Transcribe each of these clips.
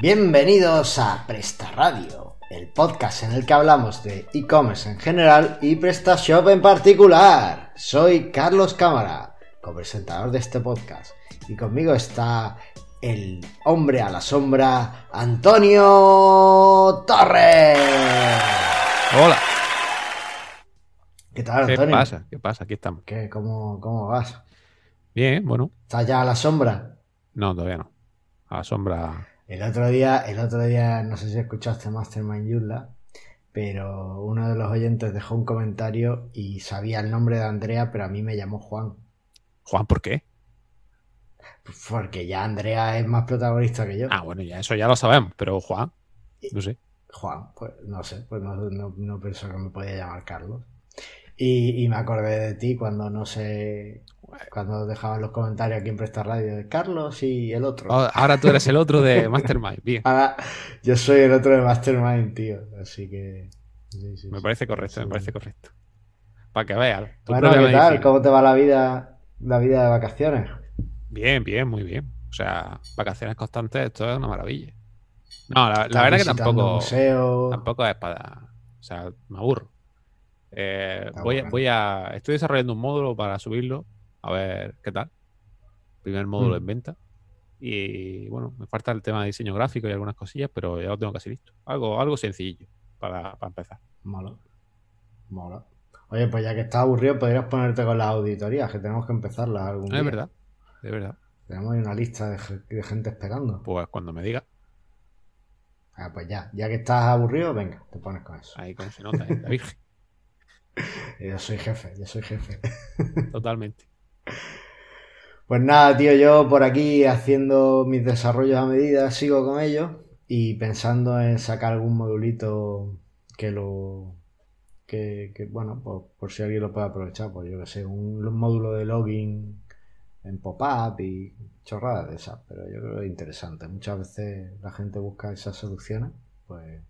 Bienvenidos a Presta Radio, el podcast en el que hablamos de e-commerce en general y PrestaShop en particular. Soy Carlos Cámara, copresentador de este podcast, y conmigo está el hombre a la sombra, Antonio Torres. Hola. ¿Qué tal, ¿Qué Antonio? pasa? ¿Qué pasa? Aquí estamos. ¿Qué, cómo, ¿Cómo vas? Bien, bueno. ¿Estás ya a la sombra? No, todavía no. A la sombra. El otro día, el otro día, no sé si escuchaste Mastermind Yula, pero uno de los oyentes dejó un comentario y sabía el nombre de Andrea, pero a mí me llamó Juan. Juan, ¿por qué? Porque ya Andrea es más protagonista que yo. Ah, bueno, ya eso ya lo sabemos, pero Juan, no sé. Juan, pues no sé, pues no, no, no pensó que me podía llamar Carlos. Y, y me acordé de ti cuando no sé, cuando dejaban los comentarios aquí en Presta Radio de Carlos y el otro. Oh, Ahora tú eres el otro de Mastermind. Bien. Ahora yo soy el otro de Mastermind, tío. Así que. sí, sí, Me parece correcto, me parece correcto. Para que veas. Bueno, ¿qué tal? medicina. ¿Cómo te va la vida, la vida de vacaciones? Bien, bien, muy bien. O sea, vacaciones constantes, esto es una maravilla. No, la, la ¿Estás verdad que tampoco, museos? tampoco es para. O sea, me aburro. Eh, voy, voy a. Estoy desarrollando un módulo para subirlo. A ver qué tal. Primer módulo Mm. en venta. Y bueno, me falta el tema de diseño gráfico y algunas cosillas, pero ya lo tengo casi listo. Algo, algo sencillo para, para empezar. Mola. Mola. Oye, pues ya que estás aburrido, podrías ponerte con las auditorías, que tenemos que empezarlas algún Es día. verdad, es verdad. Tenemos ahí una lista de gente esperando. Pues cuando me diga, Ah, pues ya, ya que estás aburrido, venga, te pones con eso. ahí como se nota, ¿eh? la virgen. Yo soy jefe, yo soy jefe. Totalmente. Pues nada, tío, yo por aquí haciendo mis desarrollos a medida, sigo con ellos y pensando en sacar algún modulito que lo... Que, que, bueno, pues por si alguien lo puede aprovechar, pues yo que sé, un módulo de login en pop-up y chorradas de esas, pero yo creo que es interesante. Muchas veces la gente busca esas soluciones, pues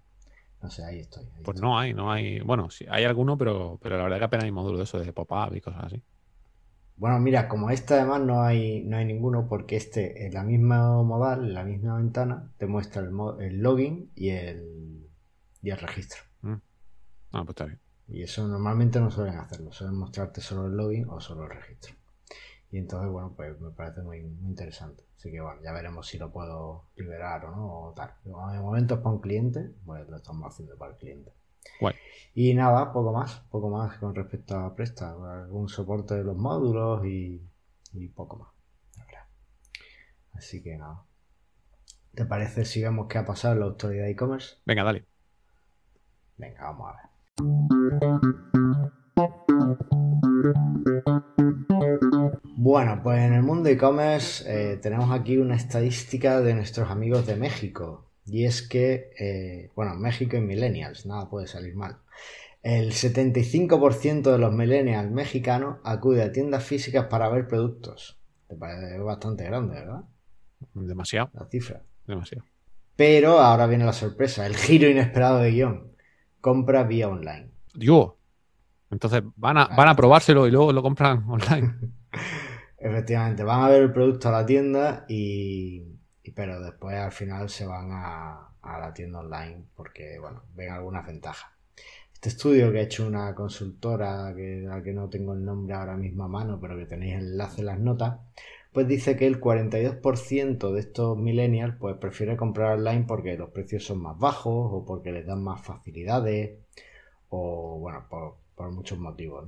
no sé, ahí estoy. ahí Pues estoy. no hay, no hay. Bueno, sí, hay alguno, pero, pero la verdad que apenas hay módulo de eso de pop-up y cosas así. Bueno, mira, como este además no hay, no hay ninguno, porque este en la misma modal, en la misma ventana, te muestra el, el login y el, y el registro. Ah, pues está bien. Y eso normalmente no suelen hacerlo, suelen mostrarte solo el login o solo el registro. Y entonces, bueno, pues me parece muy, muy interesante. Así que bueno, ya veremos si lo puedo liberar o no, o tal. De momento es para un cliente, pues lo estamos haciendo para el cliente. Guay. Y nada, poco más, poco más con respecto a Presta, algún soporte de los módulos y, y poco más. Así que nada. ¿Te parece si vemos qué ha pasado en la autoridad de e-commerce? Venga, dale. Venga, vamos a ver. Bueno, pues en el mundo e-commerce eh, tenemos aquí una estadística de nuestros amigos de México. Y es que, eh, bueno, México y millennials, nada puede salir mal. El 75% de los millennials mexicanos acude a tiendas físicas para ver productos. Te parece bastante grande, ¿verdad? Demasiado, La cifra. demasiado. Pero ahora viene la sorpresa, el giro inesperado de guion. Compra vía online. Dios. Entonces van a, van a probárselo y luego lo compran online. Efectivamente, van a ver el producto a la tienda y- pero después al final se van a, a la tienda online porque, bueno, ven algunas ventajas. Este estudio que ha hecho una consultora que, a la que no tengo el nombre ahora mismo a mano, pero que tenéis enlace en las notas, pues dice que el 42% de estos millennials pues prefiere comprar online porque los precios son más bajos o porque les dan más facilidades o, bueno, por, muchos motivos.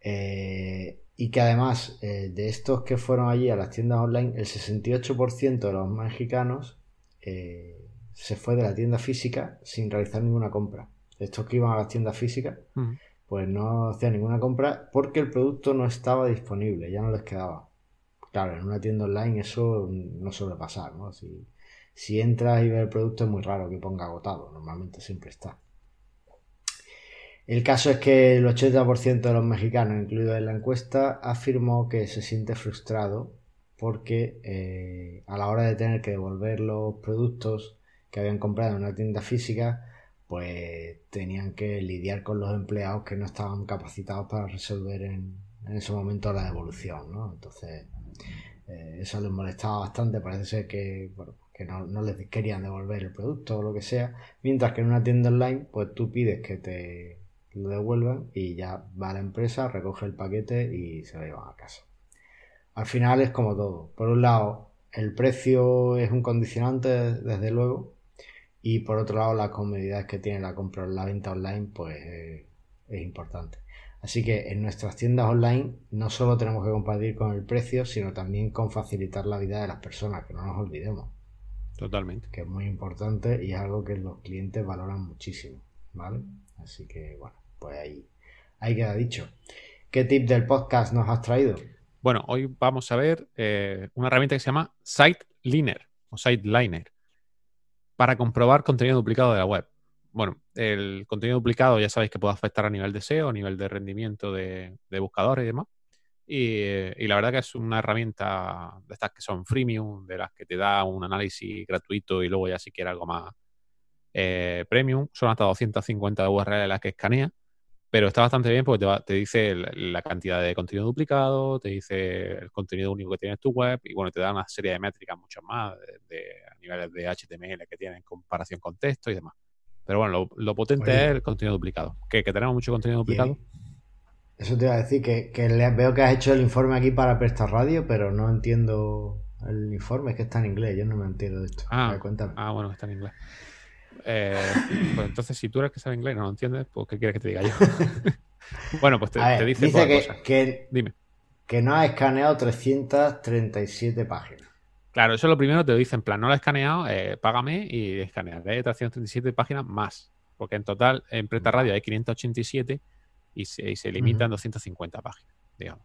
Eh, y que además eh, de estos que fueron allí a las tiendas online, el 68% de los mexicanos eh, se fue de la tienda física sin realizar ninguna compra. Estos que iban a las tiendas físicas, Mm. pues no hacían ninguna compra porque el producto no estaba disponible, ya no les quedaba. Claro, en una tienda online eso no suele pasar, ¿no? Si, si entras y ves el producto es muy raro que ponga agotado, normalmente siempre está. El caso es que el 80% de los mexicanos incluidos en la encuesta afirmó que se siente frustrado porque eh, a la hora de tener que devolver los productos que habían comprado en una tienda física, pues tenían que lidiar con los empleados que no estaban capacitados para resolver en, ese momento la devolución, ¿no? Entonces, eh, eso les molestaba bastante. Parece ser que, bueno, que no les querían devolver el producto o lo que sea, mientras que en una tienda online, pues tú pides que te lo devuelvan y ya va a la empresa, recoge el paquete y se lo llevan a casa. Al final es como todo. Por un lado, el precio es un condicionante, desde luego, y por otro lado, las comodidades que tiene la compra la venta online, pues eh, es importante. Así que en nuestras tiendas online no solo tenemos que compartir con el precio, sino también con facilitar la vida de las personas, que no nos olvidemos. Totalmente. Que es muy importante y es algo que los clientes valoran muchísimo, ¿vale? Así que bueno, pues ahí, queda dicho. ¿Qué tip del podcast nos has traído? Bueno, hoy vamos a ver eh, una herramienta que se llama SiteLiner o SiteLiner para comprobar contenido duplicado de la web. Bueno, el contenido duplicado ya sabéis que puede afectar a nivel de SEO, a nivel de rendimiento de, buscadores y demás. Y, la verdad que es una herramienta de estas que son freemium, de las que te da un análisis gratuito y luego ya si quieres algo más eh, premium. Son hasta 250 URL las que escanea pero está bastante bien porque te, dice la cantidad de contenido duplicado, te dice el contenido único que tienes tu web y bueno, te da una serie de métricas mucho más de, a niveles de HTML que tienen en comparación con texto y demás. Pero bueno, lo, potente es el contenido duplicado. ¿Que, tenemos mucho contenido duplicado? Eso te iba a decir, que, veo que has hecho el informe aquí para Presta Radio, pero no entiendo el informe, es que está en inglés, yo no me entiendo de esto. Ah, ah bueno, está en inglés. Eh, pues entonces, si tú eres que sabe inglés y no lo entiendes, pues ¿qué quieres que te diga yo? bueno, pues te, dice, que, Dime. que no ha escaneado 337 páginas. Claro, eso es lo primero, te lo dice en plan, no lo he escaneado, eh, págame y escanearé 337 páginas más. Porque en total, en Preta Radio hay 587 y se, se limitan 250 páginas, digamos.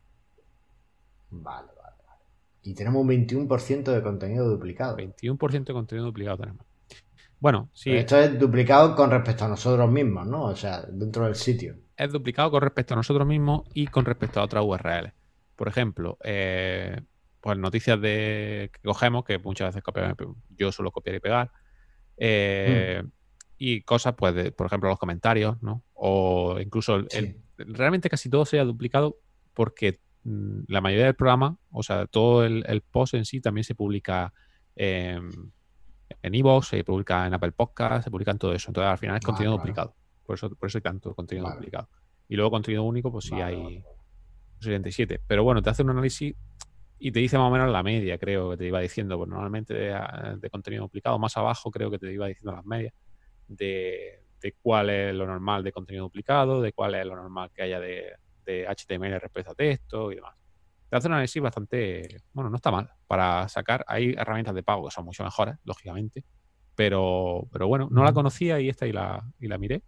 Vale, vale, vale. Y tenemos un 21% de contenido duplicado. 21% de contenido duplicado tenemos. Bueno, sí. esto es duplicado con respecto a nosotros mismos, ¿no? O sea, dentro del sitio. Es duplicado con respecto a nosotros mismos y con respecto a otras URLs. Por ejemplo, eh, pues noticias de que cogemos, que muchas veces copiamos, yo suelo copiar y pegar. Eh, hmm. Y cosas, pues, de, por ejemplo, los comentarios, ¿no? O incluso el, realmente casi todo se ha duplicado porque mm, la mayoría del programa, o sea, todo el, post en sí también se publica en Evox, se publica en Apple Podcast, se publica en todo eso. Entonces, al final es ah, contenido duplicado. Por eso, por eso hay tanto contenido duplicado. Y luego contenido único, pues sí hay 77. Pero bueno, te hace un análisis y te dice más o menos la media, creo que te iba diciendo. Pues normalmente de, contenido duplicado, más abajo creo que te iba diciendo las medias de, cuál es lo normal de contenido duplicado, de cuál es lo normal que haya de, de HTML respecto a texto y demás te hace un análisis bastante, bueno, no está mal para sacar. Hay herramientas de pago que son mucho mejores, lógicamente, pero, pero bueno, no la conocía y esta y la, y la miré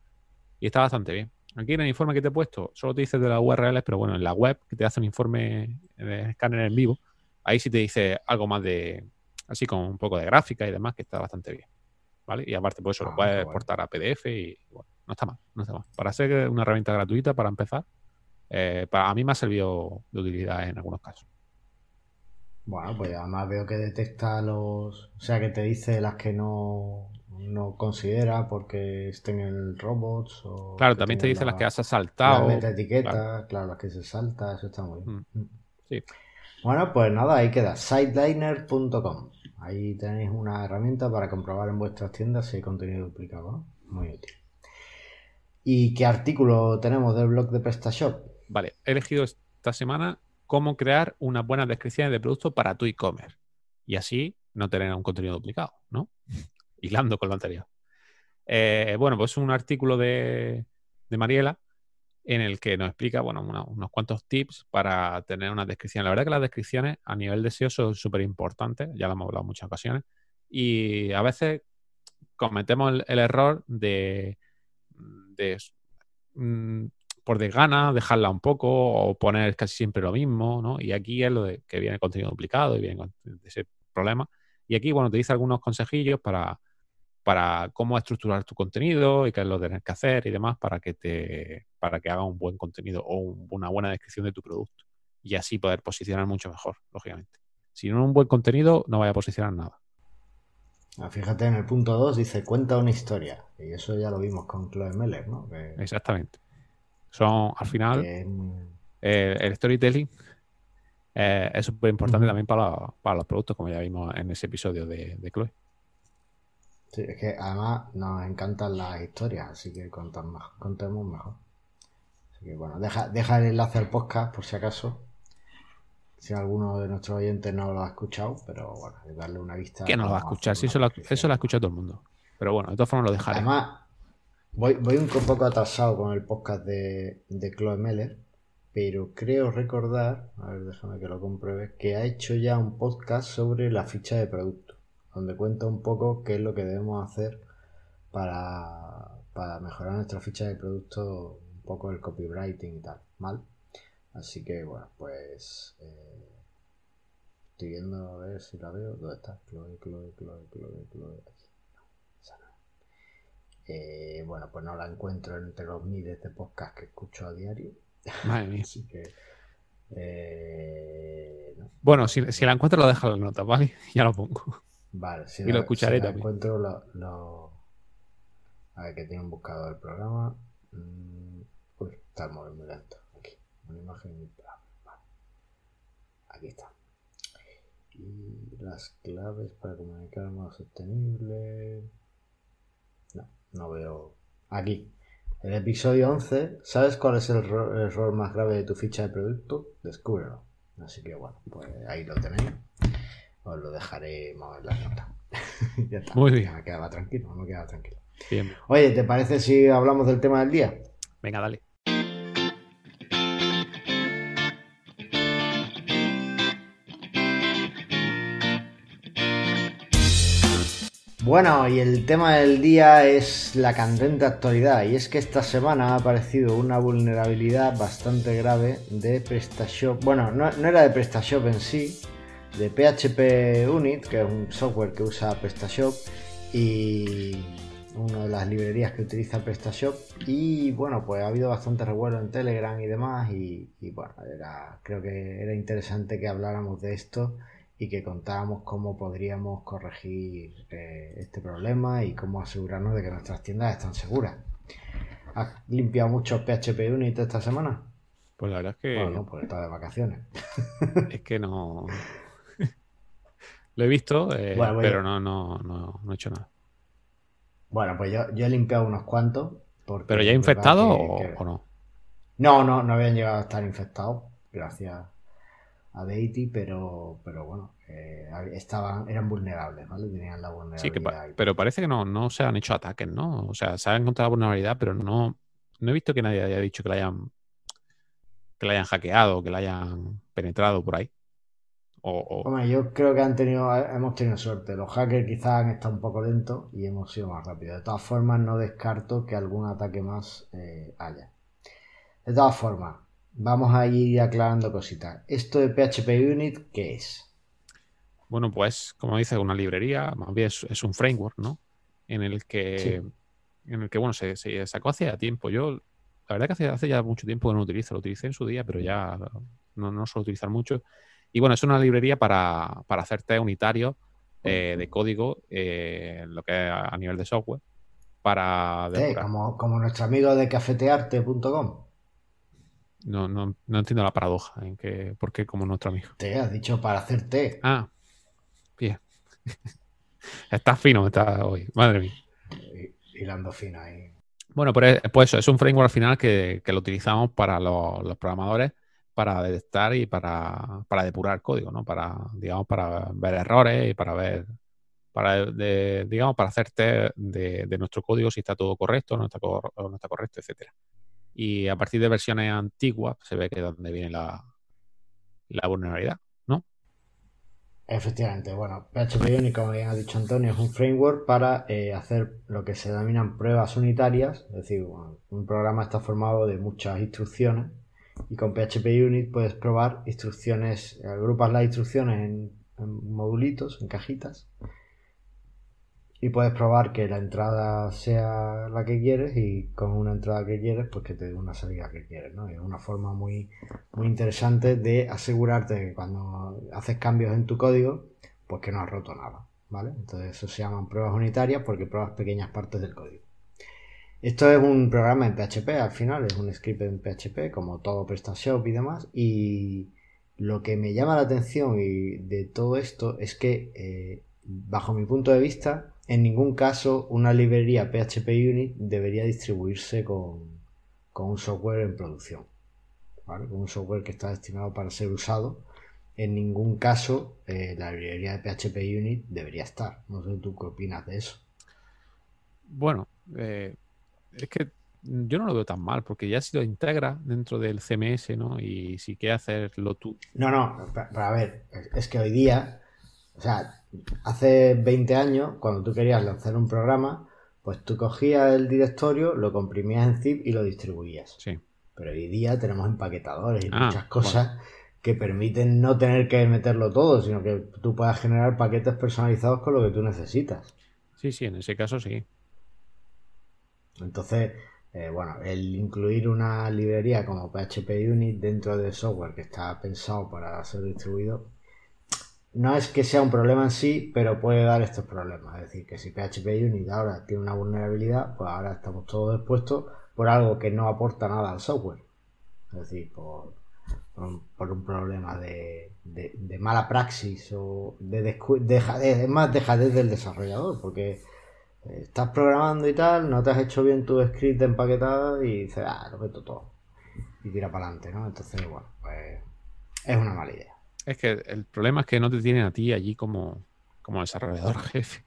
y está bastante bien. Aquí en el informe que te he puesto, solo te dice de las URLs, pero bueno, en la web que te hace un informe de escáner en vivo, ahí sí te dice algo más de, así con un poco de gráfica y demás, que está bastante bien. ¿Vale? Y aparte, pues eso lo ah, puedes exportar a PDF y bueno, no está mal, no está mal. Para ser una herramienta gratuita, para empezar, eh, para a mí me ha servido de utilidad en algunos casos. Bueno, pues además veo que detecta los. O sea, que te dice las que no, no considera porque estén en robots. O claro, también te dice las que has saltado. Las etiqueta, claro. las que se salta, eso está muy bien. Mm, sí. Bueno, pues nada, ahí queda. Sideliner.com. Ahí tenéis una herramienta para comprobar en vuestras tiendas si hay contenido duplicado. Muy útil. ¿Y qué artículo tenemos del blog de PrestaShop? Vale, he elegido esta semana cómo crear una buena descripción de producto para tu e-commerce. Y así no tener un contenido duplicado, ¿no? Hilando con lo anterior. Eh, bueno, pues un artículo de, Mariela en el que nos explica, bueno, unos cuantos tips para tener una descripción. La verdad que las descripciones a nivel de SEO son súper importantes, ya lo hemos hablado en muchas ocasiones, y a veces cometemos el, error de, de mm, por desgana, dejarla un poco o poner casi siempre lo mismo, ¿no? Y aquí es lo de que viene contenido duplicado y viene ese problema. Y aquí, bueno, te dice algunos consejillos para, para cómo estructurar tu contenido y qué es lo que tienes que hacer y demás para que te para que haga un buen contenido o una buena descripción de tu producto y así poder posicionar mucho mejor, lógicamente. Si no un buen contenido, no vaya a posicionar nada. Ah, fíjate, en el punto 2 dice cuenta una historia. Y eso ya lo vimos con Chloe Meller, ¿no? Exactamente. Son, al final, eh, el storytelling eh, es súper importante también para, para, los productos, como ya vimos en ese episodio de, de Chloe. Sí, es que además nos encantan las historias, así que contamos, contemos mejor. Así que bueno, deja, deja el enlace al podcast por si acaso. Si alguno de nuestros oyentes no lo ha escuchado, pero bueno, darle una vista. Que no lo va a escuchar, eso lo, eso lo ha escuchado todo el mundo. Pero bueno, de todas formas lo dejaré. Además, voy, voy un poco atrasado con el podcast de, de Chloe Meller, pero creo recordar, a ver, déjame que lo compruebe, que ha hecho ya un podcast sobre la ficha de producto, donde cuenta un poco qué es lo que debemos hacer para, para mejorar nuestra ficha de producto, un poco el copywriting y tal, ¿mal? Así que bueno, pues eh, estoy viendo a ver si la veo. ¿Dónde está? Chloe, Chloe, Chloe, Chloe, Chloe. Aquí. Eh, bueno, pues no la encuentro entre los miles de podcasts que escucho a diario. Madre mía. Así que. Eh, no. Bueno, si, si, la encuentro lo dejo en la nota, ¿vale? Ya lo pongo. Vale, si y lo escucharé si la también. encuentro lo, lo... A ver, que tiene un buscador el programa. Mm, Uy, está muy, muy lento. Aquí, una imagen vale. Aquí está. Y las claves para comunicar modo sostenible. No, veo. Aquí. El episodio 11. ¿Sabes cuál es el error, más grave de tu ficha de producto? Descúbrelo. Así que bueno, pues ahí lo tenéis. Os lo dejaremos en las notas. ya está. Muy bien. Me quedaba tranquilo, me quedaba tranquilo. Bien. Oye, ¿te parece si hablamos del tema del día? Venga, dale. Bueno, y el tema del día es la candente actualidad, y es que esta semana ha aparecido una vulnerabilidad bastante grave de PrestaShop. Bueno, no, era de PrestaShop en sí, de PHP Unit, que es un software que usa PrestaShop y una de las librerías que utiliza PrestaShop. Y bueno, pues ha habido bastante revuelo en Telegram y demás, y, bueno, creo que era interesante que habláramos de esto y que contáramos cómo podríamos corregir eh, este problema y cómo asegurarnos de que nuestras tiendas están seguras. ¿Has limpiado mucho PHP Unit esta semana? Pues la verdad es que. Bueno, no, porque está de vacaciones. Es que no. Lo he visto, eh, Bueno, voy pero a- no, no, no, no he hecho nada. Bueno, pues yo, yo he limpiado unos cuantos. Porque ¿Pero ya infectado que- o, que- o no? No, no, no habían llegado a estar infectados, gracias a Deity, pero, pero bueno, eh, estaban, eran vulnerables, ¿vale? Tenían la vulnerabilidad. Sí, que pa- ahí. pero parece que no, no se han hecho ataques, ¿no? O sea, se ha encontrado vulnerabilidad, pero no, no he visto que nadie haya dicho que la hayan que la hayan hackeado, que la hayan penetrado por ahí. O, o- Hombre, yo creo que han tenido, hemos tenido suerte. Los hackers quizás han estado un poco lentos y hemos sido más rápidos. De todas formas, no descarto que algún ataque más eh, haya. De todas formas, vamos a ir aclarando cositas. Esto de PHP Unit, ¿qué es? bueno, pues, como dice, una librería, más bien es, es un framework, ¿no? En el que, Sí. en el que bueno, se, se sacó hace ya tiempo. Yo, la verdad que hace, hace ya mucho tiempo que no lo utilizo. Lo utilicé en su día, pero ya no, no suelo utilizar mucho. Y bueno, es una librería para, para hacer test unitarios eh, de código, eh, lo que es a nivel de software, para Eh, depurar. como, como nuestro amigo de cafetearte.com. No, no, no entiendo la paradoja en que, ¿por qué como nuestro amigo? Te has dicho para hacer té. Ah, bien. Estás fino, está hoy, madre mía. Hilando fino ahí. Bueno, pues, pues eso, es un framework al final que, que lo utilizamos para los, los programadores para detectar y para, para depurar código, ¿no? Para, digamos, para ver errores y para ver, para, de- digamos, para hacer test de, de nuestro código si está todo correcto, no está, no está correcto, etcétera. Y a partir de versiones antiguas se ve que es donde viene la, vulnerabilidad, ¿no? Efectivamente, bueno, PHP Unit, como bien ha dicho Antonio, es un framework para eh, hacer lo que se denominan pruebas unitarias, es decir, un programa está formado de muchas instrucciones y con PHP Unit puedes probar instrucciones, agrupas las instrucciones en modulitos, en cajitas y puedes probar que la entrada sea la que quieres y con una entrada que quieres, pues que te dé una salida que quieres, ¿no? Es una forma muy, muy interesante de asegurarte que cuando haces cambios en tu código, pues que no has roto nada, ¿vale? Entonces eso se llaman pruebas unitarias porque pruebas pequeñas partes del código. Esto es un programa en PHP al final, es un script en PHP como todo PrestaShop y demás y lo que me llama la atención y de todo esto es que eh, bajo mi punto de vista en ningún caso una librería PHP Unit debería distribuirse con, un software en producción. ¿vale? Con un software que está destinado para ser usado. En ningún caso eh, la librería de PHP Unit debería estar. No sé tú qué opinas de eso. Bueno, eh, es que yo no lo veo tan mal, porque ya si lo integra dentro del CMS, ¿no? Y si quieres hacerlo tú. No, no, pero a ver, es que hoy día, o sea, hace 20 años, cuando tú querías lanzar un programa, pues tú cogías el directorio, lo comprimías en zip y lo distribuías. Sí. Pero hoy día tenemos empaquetadores y ah, muchas cosas que permiten no tener que meterlo todo, sino que tú puedas generar paquetes personalizados con lo que tú necesitas. Sí, sí, en ese caso sí. Entonces, eh, bueno, el incluir una librería como PHP Unit dentro del software que está pensado para ser distribuido, no es que sea un problema en sí, pero puede dar estos problemas. Es decir, que si PHP Unit ahora tiene una vulnerabilidad, pues ahora estamos todos expuestos por algo que no aporta nada al software. Es decir, por, un, problema de, mala praxis o de, de, más dejadez del desarrollador, porque estás programando y tal, no te has hecho bien tu script empaquetado y dices, ah, lo meto todo. Y tira para adelante, ¿no? Entonces, bueno, pues es una mala idea. Es que el problema es que no te tienen a ti allí como, como desarrollador jefe.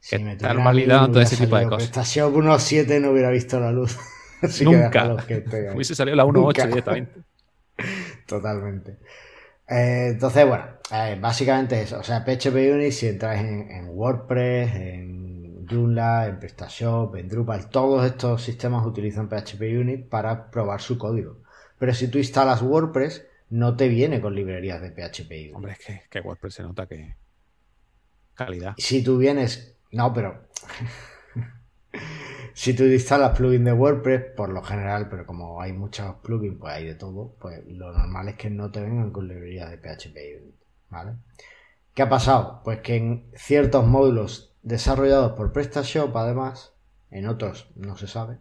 Si me estar validando todo ese tipo de cosas. Estación 1.7 no hubiera visto la luz. Nunca. Hubiese salido la 1.8 directamente. Totalmente. Eh, entonces, bueno, eh, básicamente eso. O sea, PHP Unit, si entras en, en WordPress, en Joomla, en PrestaShop, en Drupal, todos estos sistemas utilizan PHP Unit para probar su código. Pero si tú instalas WordPress, no te viene con librerías de PHP. Hombre, es que, WordPress se nota que calidad. Si tú vienes, no, pero si tú instalas plugins de WordPress, por lo general, pero como hay muchos plugins, pues hay de todo, pues lo normal es que no te vengan con librerías de PHP ¿vale? ¿Qué ha pasado? Pues que en ciertos módulos desarrollados por PrestaShop, además, en otros no se sabe,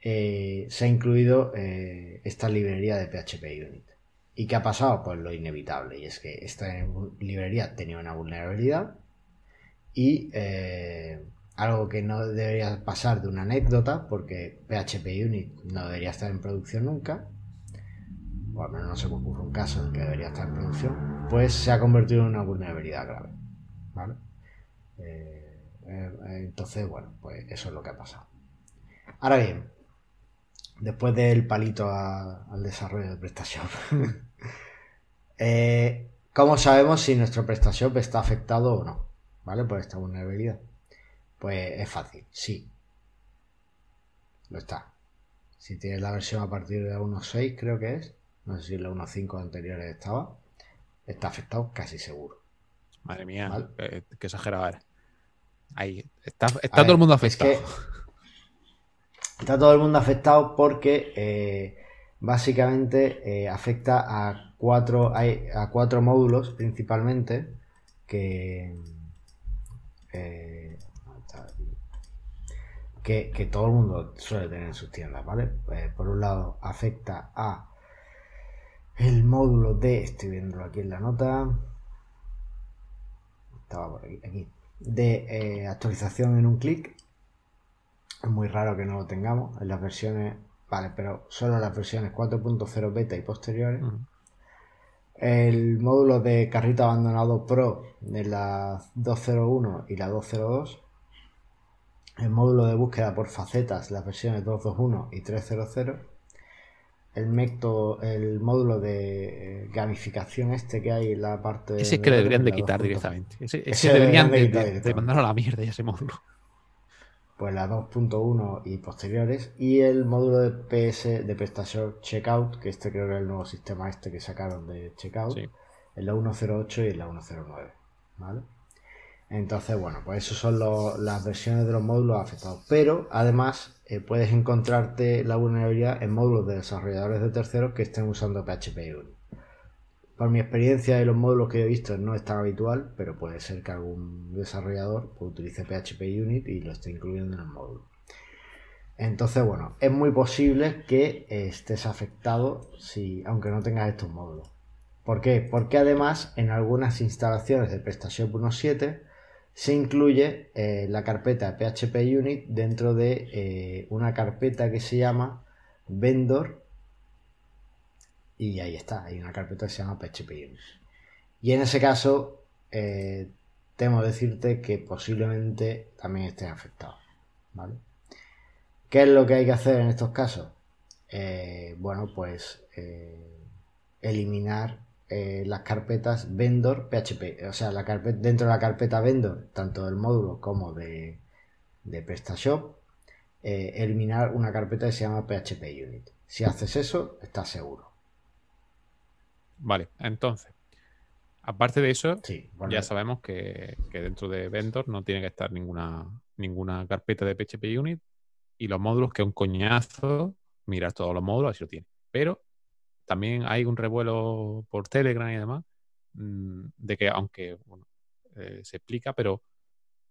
eh, se ha incluido eh, esta librería de PHP Unit. ¿Y qué ha pasado? Pues lo inevitable, y es que esta librería tenía una vulnerabilidad y eh, algo que no debería pasar de una anécdota, porque PHP Unit no debería estar en producción nunca, o al menos no se me ocurre un caso en que debería estar en producción, pues se ha convertido en una vulnerabilidad grave. ¿Vale? Eh, eh, entonces, bueno, pues eso es lo que ha pasado. Ahora bien, después del palito al desarrollo de PrestaShop, eh, ¿cómo sabemos si nuestro PrestaShop está afectado o no? ¿Vale? Por esta vulnerabilidad. Pues es fácil, sí. Lo está. Si tienes la versión a partir de la 1.6, creo que es, no sé si la 1.5 anteriores estaba, está afectado casi seguro. Madre mía, qué exagerado eres. Ahí, está, todo el mundo afectado. Está todo el mundo afectado porque eh, básicamente eh, afecta a cuatro, a cuatro módulos principalmente que, eh, que, que, todo el mundo suele tener en sus tiendas, ¿vale? por un lado afecta a el módulo de, estoy viendo aquí en la nota, aquí, de actualización en un clic. Es muy raro que no lo tengamos en las versiones, vale, pero solo en las versiones 4.0 beta y posteriores. El módulo de carrito abandonado Pro de la 201 y la 202. El módulo de búsqueda por facetas, las versiones 221 y 300 el método, el módulo de gamificación este que hay en la parte ese es que le deberían de quitar directamente ese, deberían, de, a la mierda ese módulo pues la 2.1 y posteriores y el módulo de PS de PrestaShop Checkout que este creo que es el nuevo sistema este que sacaron de Checkout en la 1.08 y en la 1.09 ¿vale? entonces bueno pues esas son las versiones de los módulos afectados pero además eh, puedes encontrarte la vulnerabilidad en módulos de desarrolladores de terceros que estén usando PHP Unit. Por mi experiencia y los módulos que he visto no es tan habitual, pero puede ser que algún desarrollador pues, utilice PHP Unit y lo esté incluyendo en el módulo. Entonces, bueno, es muy posible que estés afectado si, aunque no tengas estos módulos. ¿Por qué? Porque además en algunas instalaciones de PrestaShop 1.7 se incluye eh, la carpeta PHP Unit dentro de eh, una carpeta que se llama vendor y ahí está, hay una carpeta que se llama PHP. Y en ese caso, eh, temo decirte que posiblemente también esté afectado. ¿vale? ¿Qué es lo que hay que hacer en estos casos? bueno, pues eliminar eh, las carpetas vendor PHP, o sea, la dentro de la carpeta vendor, tanto del módulo como de, de PrestaShop, eh, eliminar una carpeta que se llama PHP Unit. Si haces eso, estás seguro. Vale, entonces, aparte de eso, ya sabemos que, dentro de vendor no tiene que estar ninguna, ninguna carpeta de PHP Unit y los módulos que un coñazo mirar todos los módulos, así lo tiene. Pero también hay un revuelo por Telegram y demás, mm, de que aunque eh, se explica, pero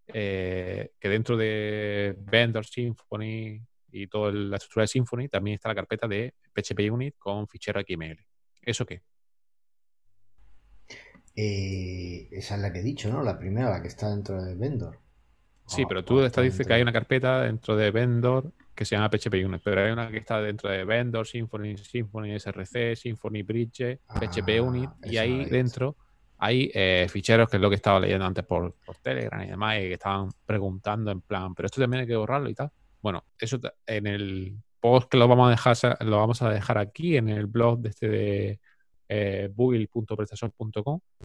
eh, que dentro de Vendor Symfony y toda la estructura de Symfony también está la carpeta de PHP Unit con fichero XML. ¿Eso qué? Eh, esa es la que he dicho, ¿no? La primera, la que está dentro de Vendor. Sí, pero tú esta dices que hay una carpeta dentro de Vendor que se llama PHP Unit, pero hay una que está dentro de Vendor, Symfony, Symfony SRC, Symfony Bridge, PHP ah, Unit, y ahí dentro hay eh, ficheros que es lo que estaba leyendo antes por, Telegram y demás, y que estaban preguntando en plan, pero esto también hay que borrarlo y tal. Bueno, eso en el post que lo vamos a dejar, lo vamos a dejar aquí en el blog de este de eh,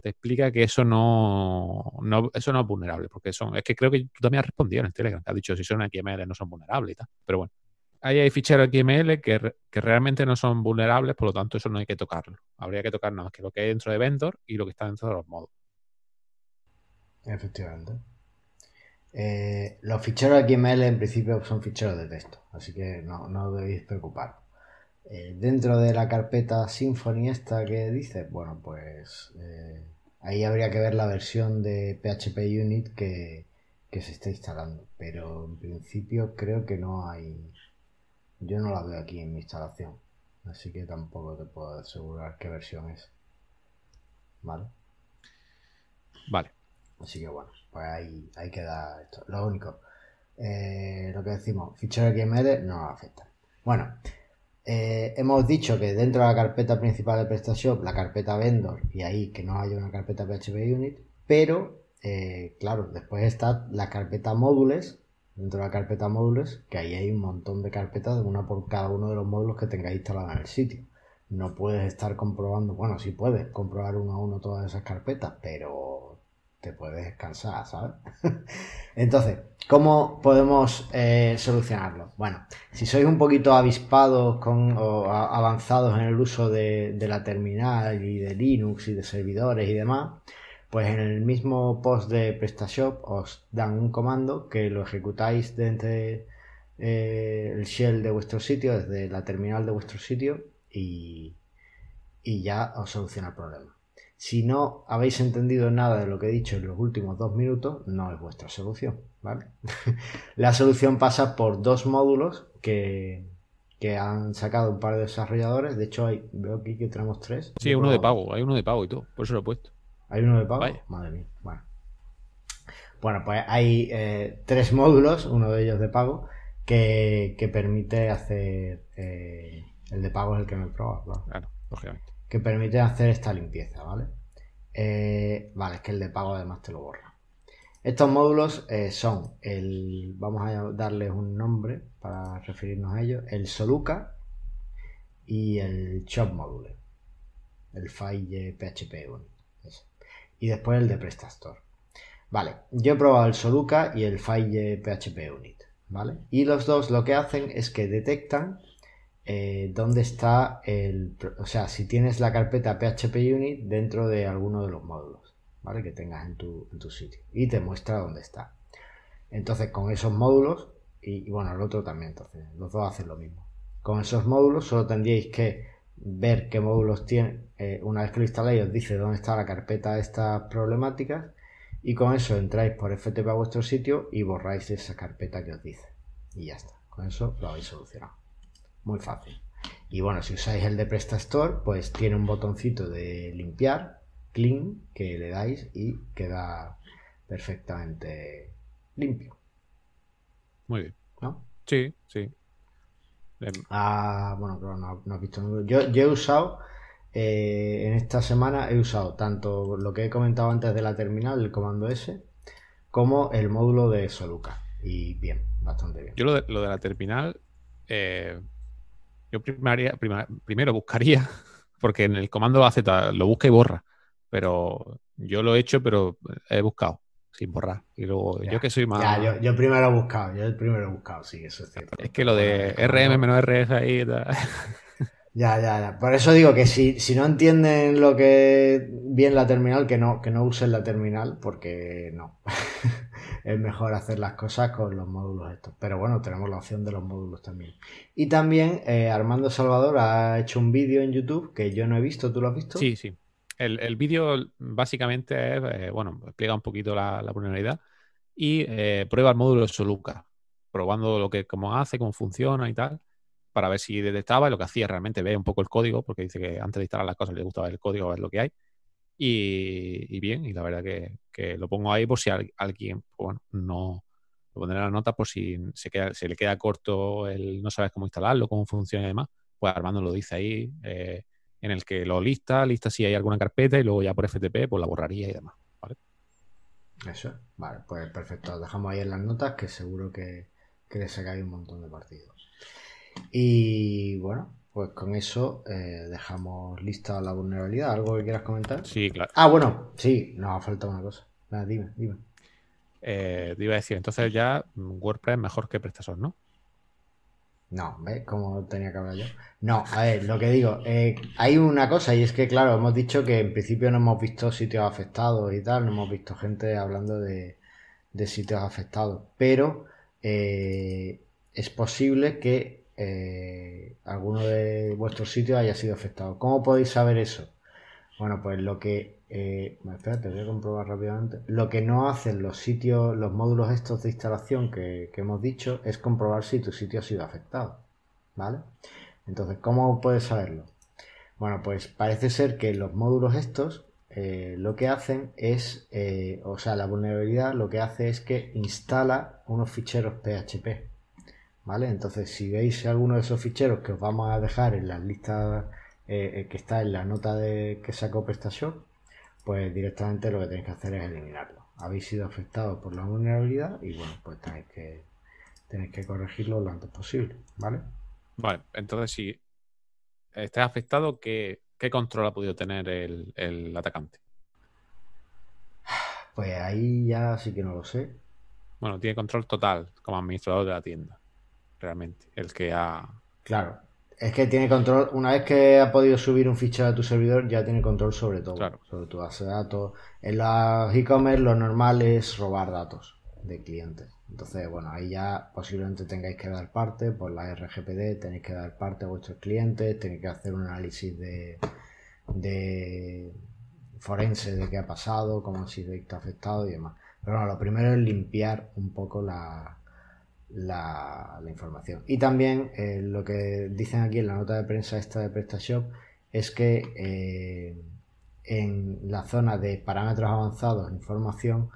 te explica que eso no, eso no es vulnerable, porque son, es que creo que tú también has respondido en el Telegram, te has dicho si son XML no son vulnerables y tal, pero bueno. Ahí hay ficheros XML que, que, realmente no son vulnerables, por lo tanto eso no hay que tocarlo. Habría que tocar nada más que lo que hay dentro de Vendor y lo que está dentro de los modos. Efectivamente. Eh, los ficheros XML en principio son ficheros de texto, así que no, no debéis preocupar. Eh, dentro de la carpeta Symfony esta que dice, bueno, pues eh, ahí habría que ver la versión de PHP Unit que, se está instalando. Pero en principio creo que no hay... Yo no la veo aquí en mi instalación. Así que tampoco te puedo asegurar qué versión es. ¿Vale? Vale. Así que bueno, pues ahí, ahí queda esto. Lo único, eh, lo que decimos, fichero XML no afecta. Bueno, eh, hemos dicho que dentro de la carpeta principal de PrestaShop, la carpeta vendor, y ahí que no haya una carpeta PHP Unit, pero eh, claro, después está la carpeta módulos, dentro de la carpeta módulos, que ahí hay un montón de carpetas, una por cada uno de los módulos que tengáis instalados en el sitio. No puedes estar comprobando, bueno, sí puedes comprobar uno a uno todas esas carpetas, pero te puedes descansar, ¿sabes? Entonces, ¿cómo podemos eh, solucionarlo? Bueno, si sois un poquito avispados con, o avanzados en el uso de, la terminal y de Linux y de servidores y demás, pues en el mismo post de PrestaShop os dan un comando que lo ejecutáis desde eh, el shell de vuestro sitio, desde la terminal de vuestro sitio y, y ya os soluciona el problema. Si no habéis entendido nada de lo que he dicho en los últimos dos minutos, no es vuestra solución, ¿vale? la solución pasa por dos módulos que, han sacado un par de desarrolladores. De hecho, hay, veo aquí que tenemos tres. Sí, uno de pago, hay uno de pago y todo, por eso lo he puesto. ¿Hay uno de pago? Madre mía, bueno. Bueno, pues hay eh, tres módulos, uno de ellos de pago, que, permite hacer... Eh, el de pago es el que me he probado, Claro, lógicamente que permite hacer esta limpieza, ¿vale? Eh, vale, es que el de pago además te lo borra. Estos módulos eh, son el, vamos a darles un nombre para referirnos a ellos, el Soluca y el Shop Module, el File PHP 1. Y después el de PrestaStore. Vale, yo he probado el Soluca y el File PHP Unit, ¿vale? Y los dos lo que hacen es que detectan eh, dónde está el, o sea, si tienes la carpeta PHP Unit dentro de alguno de los módulos, ¿vale? Que tengas en tu, sitio y te muestra dónde está. Entonces, con esos módulos, y, bueno, el otro también, entonces, los dos hacen lo mismo. Con esos módulos solo tendríais que ver qué módulos tienen. Eh, una vez que lo instaláis, os dice dónde está la carpeta de estas problemáticas y con eso entráis por FTP a vuestro sitio y borráis esa carpeta que os dice. Y ya está. Con eso lo habéis solucionado. Muy fácil. Y bueno, si usáis el de PrestaStore, pues tiene un botoncito de limpiar, clean, que le dais y queda perfectamente limpio. Muy bien. ¿No? Sí, sí. Em, Ah, bueno, claro, no, no has visto. Yo, yo he usado, eh, en esta semana he usado tanto lo que he comentado antes de la terminal, el comando S, como el módulo de Soluca. Y bien, bastante bien. Yo lo de, lo de la terminal, eh, yo primaria- prima- primero buscaría, porque en el comando AZ lo busca y borra, pero yo lo he hecho, pero he buscado sin borrar. Y luego, Ya. yo que soy más... Ya, yo, yo primero he buscado, yo el primero he buscado, sí, eso es cierto. Es que lo de RM menos RS ahí... Ya, ya, ya. Por eso digo que si, si no entienden lo que bien la terminal, que no, que no usen la terminal, porque no. es mejor hacer las cosas con los módulos estos. Pero bueno, tenemos la opción de los módulos también. Y también eh, Armando Salvador ha hecho un vídeo en YouTube que yo no he visto, ¿tú lo has visto? Sí, sí. El, el vídeo básicamente es, eh, bueno, explica un poquito la, la vulnerabilidad y eh, prueba el módulo de Soluca, probando lo que, cómo hace, cómo funciona y tal, para ver si detectaba y lo que hacía realmente ve un poco el código, porque dice que antes de instalar las cosas le gusta ver el código, ver lo que hay. Y, bien, y la verdad que, lo pongo ahí por si al- alguien, pues bueno, no lo pondré en la nota por si se, le queda corto el no sabes cómo instalarlo, cómo funciona y demás, pues Armando lo dice ahí. eh, en el que lo lista, lista si hay alguna carpeta y luego ya por FTP pues la borraría y demás. Eso. Vale, pues perfecto. Dejamos ahí en las notas que seguro que, que le sacáis un montón de partidos. Y bueno, pues con eso eh, dejamos lista la vulnerabilidad. ¿Algo que quieras comentar? Sí, claro. Ah, bueno, sí, nos ha faltado una cosa. Nada, dime, dime. Eh, te iba a decir, entonces ya mm, WordPress mejor que PrestaShop, ¿no? No, ¿ves cómo tenía que hablar yo? No, a ver, lo que digo, eh, hay una cosa y es que, claro, hemos dicho que en principio no hemos visto sitios afectados y tal, no hemos visto gente hablando de, de sitios afectados, pero eh, es posible que eh, alguno de vuestros sitios haya sido afectado. ¿Cómo podéis saber eso? Bueno, pues lo que... Eh, voy a comprobar rápidamente. Lo que no hacen los sitios, los módulos estos de instalación que, que hemos dicho es comprobar si tu sitio ha sido afectado. ¿Vale? Entonces, ¿cómo puedes saberlo? Bueno, pues parece ser que los módulos estos eh, lo que hacen es, eh, o sea, la vulnerabilidad lo que hace es que instala unos ficheros PHP. ¿Vale? Entonces, si veis alguno de esos ficheros que os vamos a dejar en las listas eh, eh, que está en la nota de que sacó PrestaShop, pues directamente lo que tenéis que hacer es eliminarlo. Habéis sido afectados por la vulnerabilidad y bueno, pues tenéis que, tenéis que corregirlo lo antes posible, ¿vale? Vale, entonces si estás afectado, ¿qué, qué control ha podido tener el, el atacante? Pues ahí ya sí que no lo sé. Bueno, tiene control total como administrador de la tienda, realmente. El que ha... Claro, es que tiene control, una vez que ha podido subir un fichero a tu servidor, ya tiene control sobre todo, Claro. sobre tu base de datos. En los e-commerce lo normal es robar datos de clientes. Entonces, bueno, ahí ya posiblemente tengáis que dar parte por la RGPD, tenéis que dar parte a vuestros clientes, tenéis que hacer un análisis de, de forense de qué ha pasado, cómo ha sido afectado y demás. Pero bueno, lo primero es limpiar un poco la, la, información. Y también eh, lo que dicen aquí en la nota de prensa esta de PrestaShop es que eh, en la zona de parámetros avanzados, información,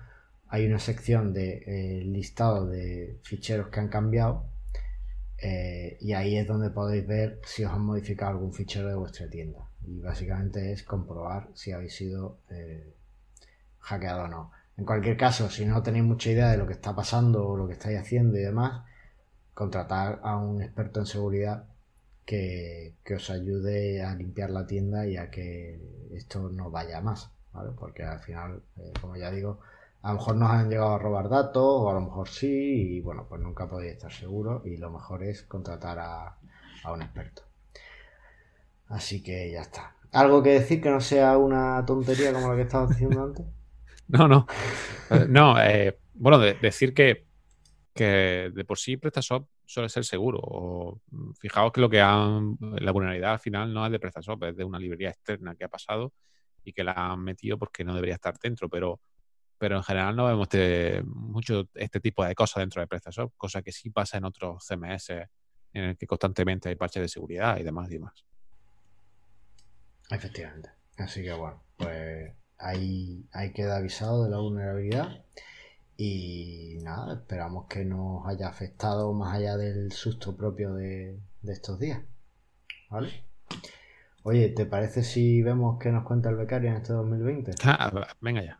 hay una sección de eh, listado de ficheros que han cambiado y ahí es donde podéis ver si os han modificado algún fichero de vuestra tienda. Y básicamente es comprobar si habéis sido hackeado o no. En cualquier caso, si no tenéis mucha idea de lo que está pasando o lo que estáis haciendo y demás, contratar a un experto en seguridad que, que os ayude a limpiar la tienda y a que esto no vaya más, ¿vale? Porque al final, eh, como ya digo, a lo mejor nos han llegado a robar datos o a lo mejor sí y bueno, pues nunca podéis estar seguros y lo mejor es contratar a, a un experto. Así que ya está. ¿Algo que decir que no sea una tontería como la que estabas diciendo antes? No, no. No, eh, bueno, de- decir que, que de por sí PrestaShop suele ser seguro. O, fijaos que lo que han. La vulnerabilidad al final no es de PrestaShop, es de una librería externa que ha pasado y que la han metido porque no debería estar dentro. Pero, pero en general no vemos este- mucho este tipo de cosas dentro de PrestaShop, cosa que sí pasa en otros CMS en el que constantemente hay parches de seguridad y demás y demás. Efectivamente. Así que bueno, pues ahí, ahí queda avisado de la vulnerabilidad. Y nada, esperamos que nos haya afectado más allá del susto propio de, estos días. ¿Vale? Oye, ¿te parece si vemos qué nos cuenta el becario en este 2020? Ah, venga ya,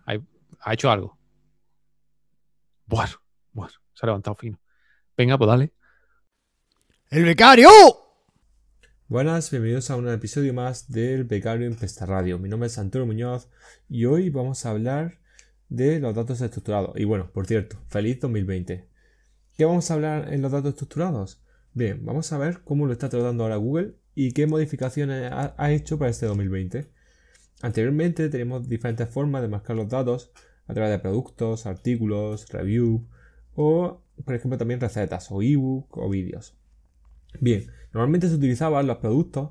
ha hecho algo. Bueno, bueno, se ha levantado fino. Venga, pues dale. ¡El becario! Buenas, bienvenidos a un episodio más del Becario en Pesta Radio. Mi nombre es Antonio Muñoz y hoy vamos a hablar de los datos estructurados. Y bueno, por cierto, feliz 2020. ¿Qué vamos a hablar en los datos estructurados? Bien, vamos a ver cómo lo está tratando ahora Google y qué modificaciones ha, hecho para este 2020. Anteriormente teníamos diferentes formas de marcar los datos a través de productos, artículos, review o, por ejemplo, también recetas o ebook o vídeos. Bien, normalmente se utilizaban los productos,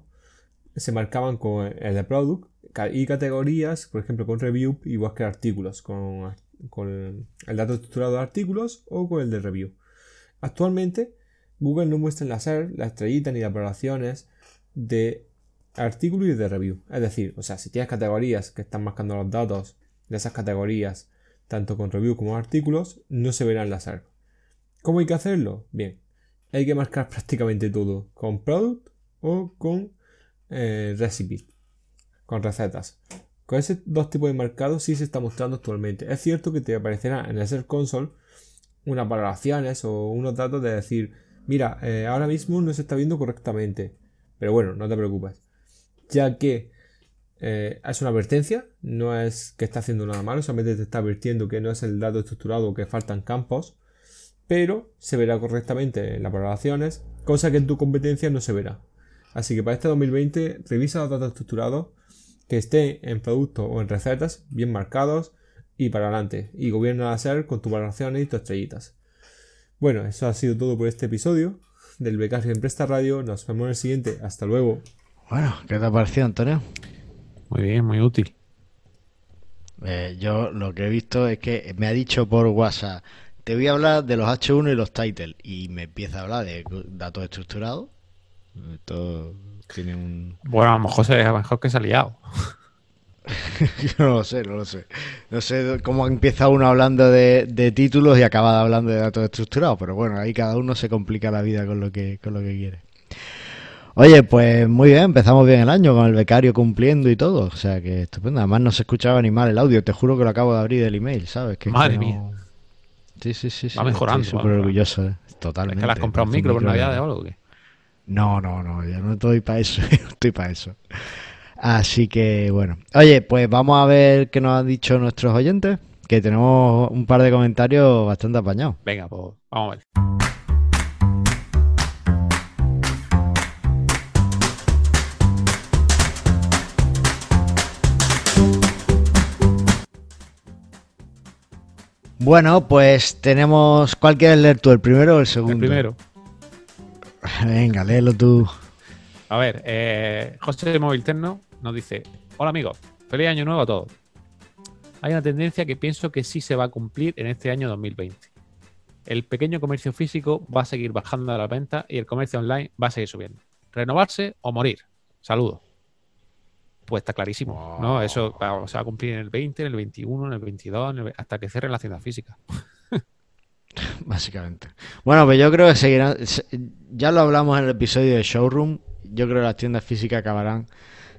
se marcaban con el de product y categorías, por ejemplo, con review, igual que artículos, con, el dato estructurado de artículos o con el de review. Actualmente, Google no muestra en la SER la estrellita ni las valoraciones de artículo y de review. Es decir, o sea, si tienes categorías que están marcando los datos de esas categorías, tanto con review como artículos, no se verán en la. ¿Cómo hay que hacerlo? Bien, hay que marcar prácticamente todo con product o con eh, recipe con recetas. Con esos dos tipos de marcados sí se está mostrando actualmente. Es cierto que te aparecerá en el Search Console unas valoraciones o unos datos de decir, mira, eh, ahora mismo no se está viendo correctamente. Pero bueno, no te preocupes. Ya que eh, es una advertencia, no es que está haciendo nada malo, solamente te está advirtiendo que no es el dato estructurado que faltan campos, pero se verá correctamente en las valoraciones, cosa que en tu competencia no se verá. Así que para este 2020 revisa los datos estructurados que esté en producto o en recetas bien marcados y para adelante. Y gobierna a ser con tus valoraciones y tus estrellitas. Bueno, eso ha sido todo por este episodio del Becario en Presta Radio. Nos vemos en el siguiente. Hasta luego. Bueno, ¿qué te ha parecido, Antonio? Muy bien, muy útil. Eh, yo lo que he visto es que me ha dicho por WhatsApp, te voy a hablar de los H1 y los titles. Y me empieza a hablar de datos estructurados. Todo tiene un... Bueno, a lo mejor, se, a lo mejor que se ha liado. Yo no lo sé, no lo sé. No sé cómo empieza uno hablando de, títulos y acaba hablando de datos estructurados, pero bueno, ahí cada uno se complica la vida con lo que, con lo que quiere. Oye, pues muy bien, empezamos bien el año con el becario cumpliendo y todo, o sea que estupendo. Además no se escuchaba ni mal el audio, te juro que lo acabo de abrir del email, ¿sabes? Que Madre mía. Sí, sí, sí. Va mejorando. Estoy súper orgulloso, ¿eh? totalmente. ¿Es que le has comprado un micro por Navidad o algo? ¿qué? No, no, no, yo no estoy para eso, estoy para eso. Así que bueno. Oye, pues vamos a ver qué nos han dicho nuestros oyentes, que tenemos un par de comentarios bastante apañados. Venga, pues vamos a ver. Bueno, pues tenemos. ¿Cuál quieres leer tú, el primero o el segundo? El primero. Venga, léelo tú. A ver, eh, José de Movilterno nos dice: Hola amigos, feliz año nuevo a todos. Hay una tendencia que pienso que sí se va a cumplir en este año 2020. El pequeño comercio físico va a seguir bajando a la venta y el comercio online va a seguir subiendo. Renovarse o morir. Saludos. Pues está clarísimo, ¿no? Eso se va a cumplir en el 20, en el 21, en el 22, hasta que cierren las tiendas físicas. Básicamente. Bueno, pues yo creo que seguirán. Ya lo hablamos en el episodio de Showroom. Yo creo que las tiendas físicas acabarán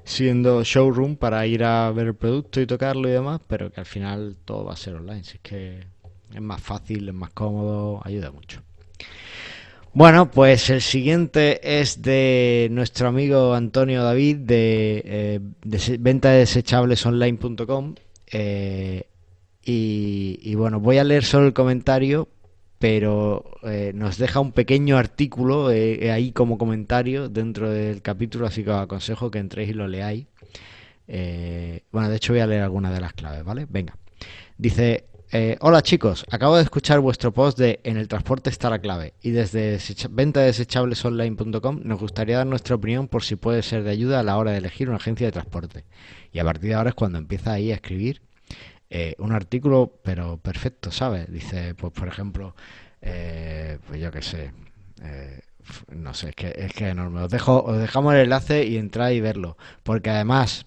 siendo showroom para ir a ver el producto y tocarlo y demás, pero que al final todo va a ser online. Si es que es más fácil, es más cómodo, ayuda mucho. Bueno, pues el siguiente es de nuestro amigo Antonio David de, eh, venta de desechablesonline.com. Eh, y, y bueno, voy a leer solo el comentario pero eh, nos deja un pequeño artículo eh, ahí como comentario dentro del capítulo, así que os aconsejo que entréis y lo leáis. Bueno, de hecho voy a leer algunas de las claves, ¿vale? Venga. Dice, hola chicos, acabo de escuchar vuestro post de En el transporte está la clave y desde ventadesechablesonline.com nos gustaría dar nuestra opinión por si puede ser de ayuda a la hora de elegir una agencia de transporte. Y a partir de ahora es cuando empieza ahí a escribir eh, un artículo, pero perfecto, ¿sabes? Dice, pues por ejemplo, eh, pues yo qué sé, eh, no sé, es que es que enorme. Os, os dejamos el enlace y entrar y verlo, porque además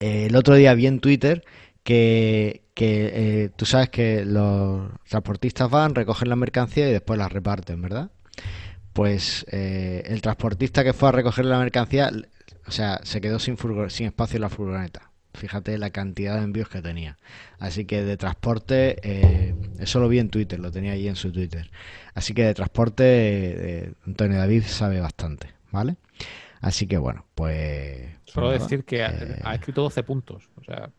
eh, el otro día vi en Twitter que, que eh, tú sabes que los transportistas van, recogen la mercancía y después la reparten, ¿verdad? Pues eh, el transportista que fue a recoger la mercancía, o sea, se quedó sin, sin espacio en la furgoneta. Fíjate la cantidad de envíos que tenía. Así que de transporte, eh, eso lo vi en Twitter, lo tenía ahí en su Twitter. Así que de transporte, eh, Antonio David sabe bastante, ¿vale? Así que bueno, pues... Solo pues decir que ha, eh, ha escrito 12 puntos. O sea,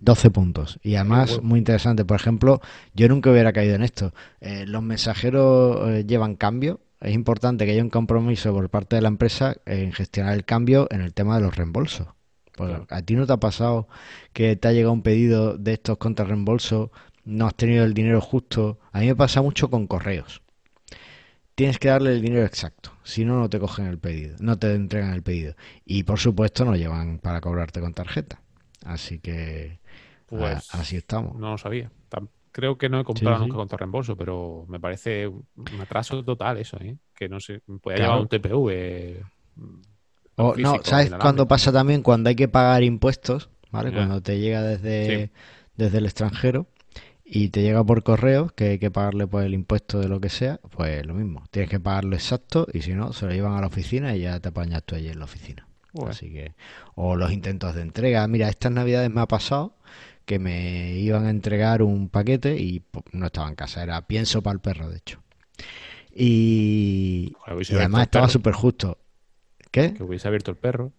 12 puntos. Y además, muy interesante. Por ejemplo, yo nunca hubiera caído en esto. Eh, los mensajeros eh, llevan cambio. Es importante que haya un compromiso por parte de la empresa en gestionar el cambio en el tema de los reembolsos. Claro. a ti no te ha pasado que te ha llegado un pedido de estos contra reembolso, no has tenido el dinero justo. A mí me pasa mucho con correos. Tienes que darle el dinero exacto, si no, no te cogen el pedido, no te entregan el pedido. Y por supuesto, no llevan para cobrarte con tarjeta. Así que pues así estamos. no lo sabía. Creo que no he comprado Sí, sí. nunca contra reembolso, pero me parece un atraso total eso, ¿eh? Que no sé, puede Claro. llevar un TPV. mm, O, físico, no, ¿sabes cuándo pasa también? Cuando hay que pagar impuestos, ¿vale? Cuando te llega desde, Sí. desde el extranjero y te llega por correo que hay que pagarle pues el impuesto de lo que sea, pues lo mismo. Tienes que pagarlo exacto y si no, se lo llevan a la oficina y ya te apañas tú allí en la oficina. Así que, o los intentos de entrega. Mira, estas navidades me ha pasado que me iban a entregar un paquete y pues, no estaba en casa, era pienso para el perro, de hecho. Y, además estaba súper justo. ¿Qué? Que hubiese abierto el perro.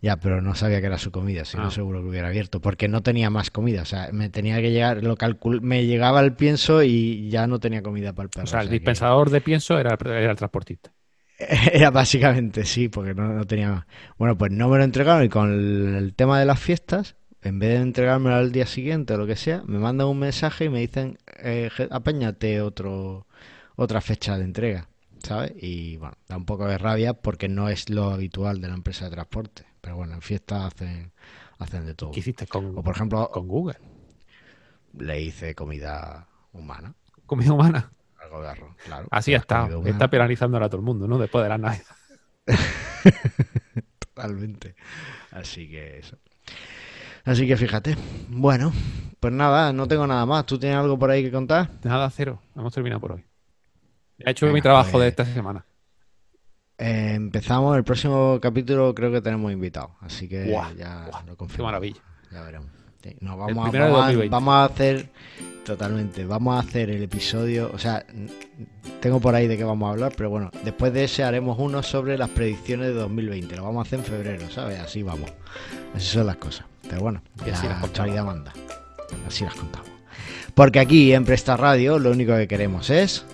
Ya, pero no sabía que era su comida, si no Ah. seguro que hubiera abierto, porque no tenía más comida, o sea, me tenía que llegar, lo calcul me llegaba el pienso y ya no tenía comida para el perro. O sea, el o sea que- dispensador de pienso era, era el transportista. Era básicamente, sí, porque no, no tenía más. Bueno, pues no me lo entregaron y con el, el tema de las fiestas, en vez de entregármelo al día siguiente o lo que sea, me mandan un mensaje y me dicen, eh, apáñate otro, otra fecha de entrega, ¿sabes? Y bueno, da un poco de rabia porque no es lo habitual de la empresa de transporte. Pero bueno, en fiestas hacen, hacen de todo. ¿Qué hiciste con, O por ejemplo, con Google? le hice comida humana, Comida humana. algo de arroz, claro. Así está. Está penalizando ahora a todo el mundo, ¿no? Después de la Navidad. Totalmente. Así que eso. Así que fíjate. Bueno, pues nada, no tengo nada más. ¿Tú tienes algo por ahí que contar? Nada, cero. Hemos terminado por hoy. He hecho Venga, mi trabajo pues- de esta semana. Eh, empezamos el próximo capítulo, creo que tenemos invitado. Así que Guau, ya guau, lo Qué confirmo. maravilla. Ya veremos. Sí, no, vamos, a, vamos, a, 2020. vamos a hacer totalmente. Vamos a hacer el episodio. O sea, tengo por ahí de qué vamos a hablar, pero bueno, después de ese haremos uno sobre las predicciones de 2020. Lo vamos a hacer en febrero, ¿sabes? Así vamos. Así son las cosas. Pero bueno, Y así la actualidad manda. Así las contamos. Porque aquí en Presta Radio lo único que queremos es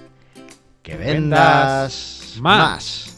que vendas, Vendas más. más.